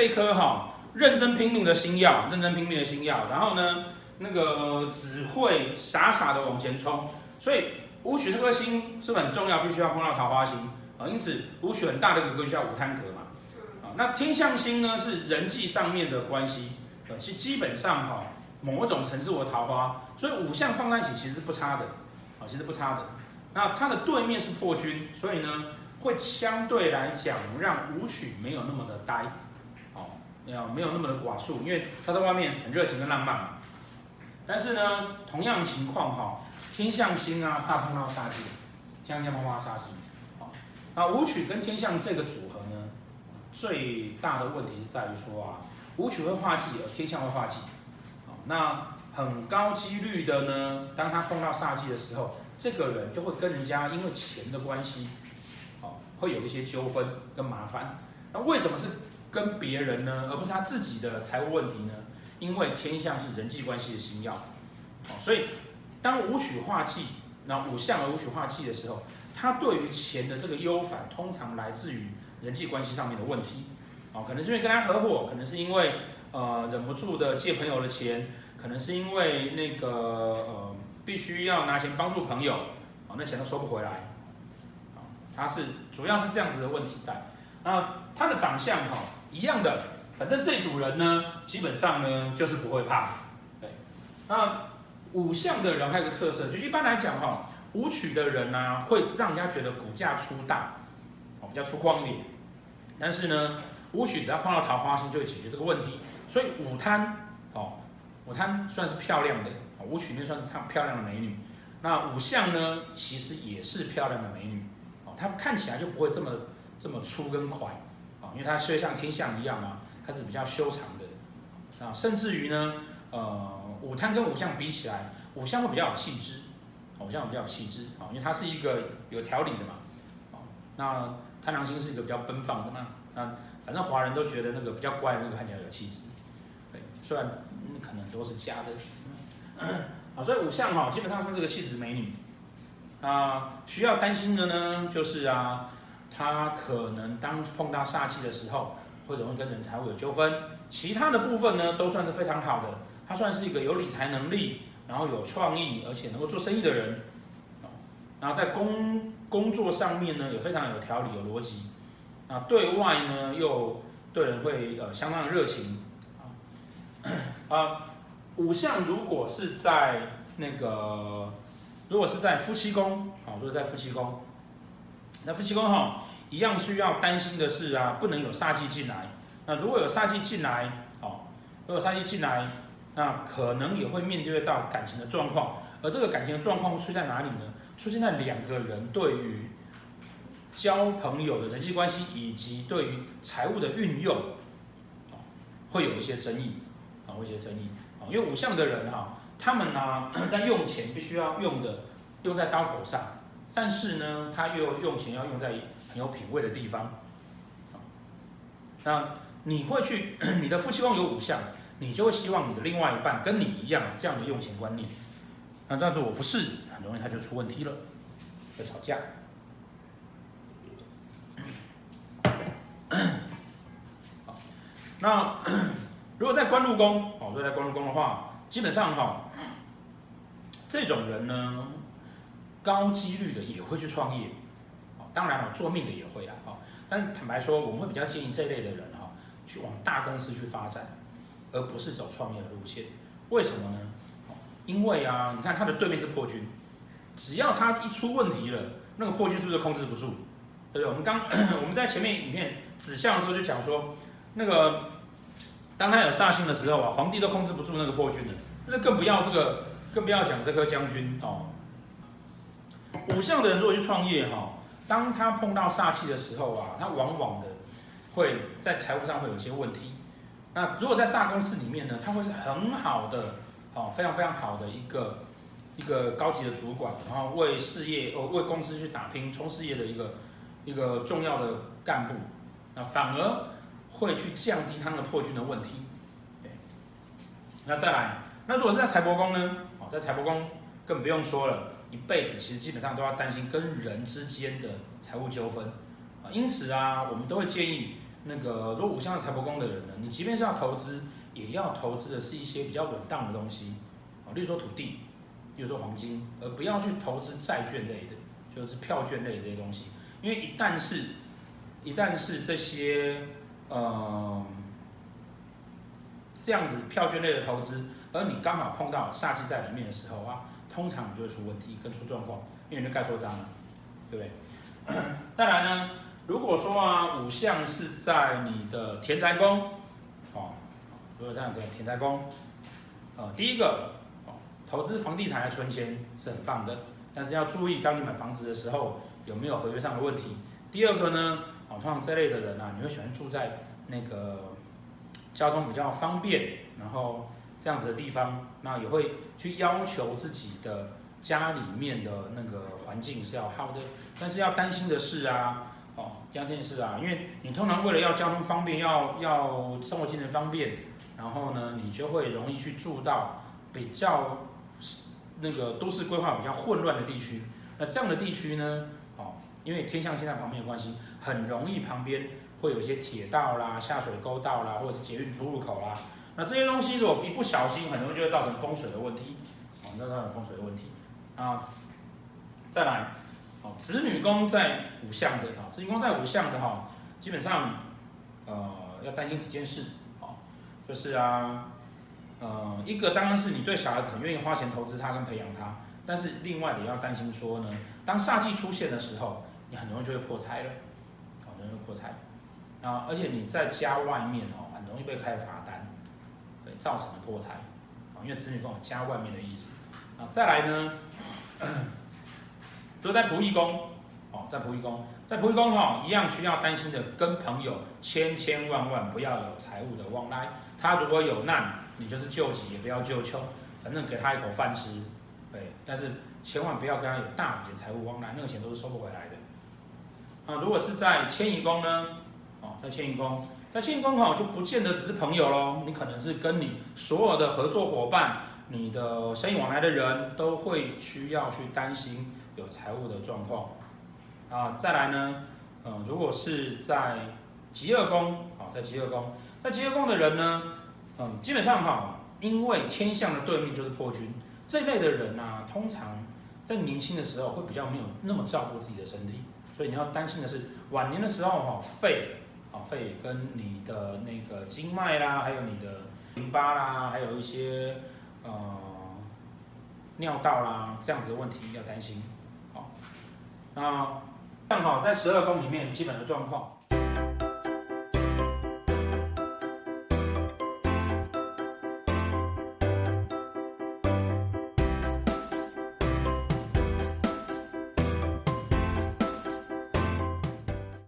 这颗哈，认真拼命的星曜，认真拼命的星曜，然后呢，那个只会傻傻的往前冲，所以武曲这颗星是很重要，必须要碰到桃花星啊。因此，武曲很大的一个格局叫武贪格嘛。啊，那天象星呢是人际上面的关系，呃，是基本上哈，某一种层次的桃花，所以五相放在一起其实是不差的，啊，其实不差的。那它的对面是破军，所以呢。会相对来讲让武曲没有那么的呆，没有没有那么的寡数，因为他在外面很热情跟浪漫嘛。但是呢，同样情况哈，天象星啊怕碰到煞气，天相星碰到煞气，好，那武曲跟天象这个组合呢，最大的问题是在于说啊，武曲会化忌，而天象会化忌，好，那很高几率的呢，当他碰到煞气的时候，这个人就会跟人家因为钱的关系。好会有一些纠纷跟麻烦，那为什么是跟别人呢，而不是他自己的财务问题呢？因为天相是人际关系的星曜，所以当五曲化忌，那五相而五曲化忌的时候，他对于钱的这个忧烦，通常来自于人际关系上面的问题，哦，可能是因为跟他合伙，可能是因为呃忍不住的借朋友的钱，可能是因为那个呃必须要拿钱帮助朋友，哦，那钱都收不回来。啊他是主要是这样子的问题在，那他的长相哈一样的，反正这组人呢，基本上呢就是不会怕。对，那武相的人还有个特色，就一般来讲哈，武曲的人呢、会让人家觉得骨架粗大，哦比较粗犷一点。但是呢，武曲只要碰到桃花星就会解决这个问题。所以武贪哦，武贪算是漂亮的，武曲那算是唱漂亮的美女。那武相呢，其实也是漂亮的美女。哦，她看起来就不会这么这么粗跟快啊，因为它就像天象一样啊，它是比较修长的啊，甚至于呢，呃，武贪跟武相比起来，武相会比较有气质，武相比较有气质啊，因为它是一个有条理的嘛，啊，那贪狼星是一个比较奔放的嘛，啊，反正华人都觉得那个比较乖的那个看起来有气质，对，虽然可能都是假的，啊，所以武相哈基本上算是个气质美女。啊，需要担心的呢，就是啊，他可能当碰到煞气的时候，会容易跟人财务有纠纷。其他的部分呢，都算是非常好的。他算是一个有理财能力，然后有创意，而且能够做生意的人。然后在工工作上面呢，也非常有条理、有逻辑。啊，对外呢，又对人会呃相当的热情。啊，武相如果是在那个。如果是在夫妻宫，好，如果在夫妻宫，那夫妻宫哈，一样需要担心的是啊，不能有煞气进来。那如果有煞气进来，哦，如果煞气进来，那可能也会面对到感情的状况。而这个感情的状况出现在哪里呢？出现在两个人对于交朋友的人际关系以及对于财务的运用，会有一些争议，啊，会有一些争议，啊，因为五相的人哈。他们呢，在用钱必须要用的用在刀口上，但是呢，他又用钱要用在很有品味的地方。那你会去，你的夫妻宫有五项，你就会希望你的另外一半跟你一样这样的用钱观念。那这样子我不是，很容易他就出问题了，会吵架。那如果在官禄宫，哦，所以在官禄宫的话。基本上哈，这种人呢，高几率的也会去创业，当然了，做命的也会啦，但坦白说，我们会比较建议这类的人哈，去往大公司去发展，而不是走创业的路线。为什么呢？因为啊，你看他的对面是破军，只要他一出问题了，那个破军是不是控制不住？对不对？我们刚 我们在前面影片指向的时候就讲说，那个。当他有煞星的时候啊，皇帝都控制不住那个破军了，那更不要这个，更不要讲这颗将军哦。五相的人如果去创业哈，当他碰到煞气的时候啊，他往往的会在财务上会有一些问题。那如果在大公司里面呢，他会是很好的，哦，非常非常好的一个一个高级的主管，然后为事业哦为公司去打拼冲事业的一个一个重要的干部，那反而。会去降低他们的破军的问题，那再来，那如果是在财帛宫呢？哦，在财帛宫更不用说了，一辈子其实基本上都要担心跟人之间的财务纠纷啊。因此啊，我们都会建议那个如果五项财帛宫的人呢，你即便是要投资，也要投资的是一些比较稳当的东西，啊，例如说土地，例如说黄金，而不要去投资债券类的，就是票券类的这些东西，因为一旦是，一旦是这些，呃，这样子票券类的投资，而你刚好碰到煞气在里面的时候啊，通常就会出问题跟出状况，因为你就盖错章了，对不对？当然呢。如果说啊，五项是在你的田宅宫，哦，如果这样讲田宅宫，呃，第一个，哦，投资房地产来存钱是很棒的，但是要注意，当你买房子的时候有没有合约上的问题。第二个呢，哦，通常这类的人啊，你会喜欢住在那个交通比较方便，然后这样子的地方，那也会去要求自己的家里面的那个环境是要好的，但是要担心的是啊。哦，这样件事啊，因为你通常为了要交通方便，要要生活机能方便，然后呢，你就会容易去住到比较那个都市规划比较混乱的地区。那这样的地区呢，哦，因为天象星在旁边的关系，很容易旁边会有一些铁道啦、下水沟道啦，或者是捷运出入口啦。那这些东西如果一不小心，很容易就会造成风水的问题。哦，那造成风水的问题啊，再来。哦，子女宫在五项的哈，子女宫在五项的哈，基本上，呃，要担心几件事，哦，就是啊，呃，一个当然是你对小孩子很愿意花钱投资他跟培养他，但是另外的也要担心说呢，当煞气出现的时候，你很容易就会破财了，哦，很容易破财，啊，而且你在家外面哦，很容易被开罚单，造成的破财，啊，因为子女宫有家外面的意思，啊，再来呢。就在仆役宫，哦，在仆役宫，在仆役宫哈，一样需要担心的，跟朋友千千万万不要有财务的往来。他如果有难，你就是救急，也不要救穷，反正给他一口饭吃，对。但是千万不要跟他有大笔的财务往来，那个钱都是收不回来的。啊，如果是在迁移宫呢，哦，在迁移宫，在迁移宫哈，就不见得只是朋友喽，你可能是跟你所有的合作伙伴、你的生意往来的人都会需要去担心。有财务的状况啊，再来呢，嗯，如果是在疾厄宫，啊，在疾厄宫，在疾厄宫的人呢，嗯，基本上哈，因为天象的对面就是破军，这一类的人呢、啊，通常在年轻的时候会比较没有那么照顾自己的身体，所以你要担心的是晚年的时候哈，肺，啊，肺跟你的那个经脉啦，还有你的淋巴啦，还有一些呃尿道啦这样子的问题要担心。好那正好在十二宫里面基本的状况。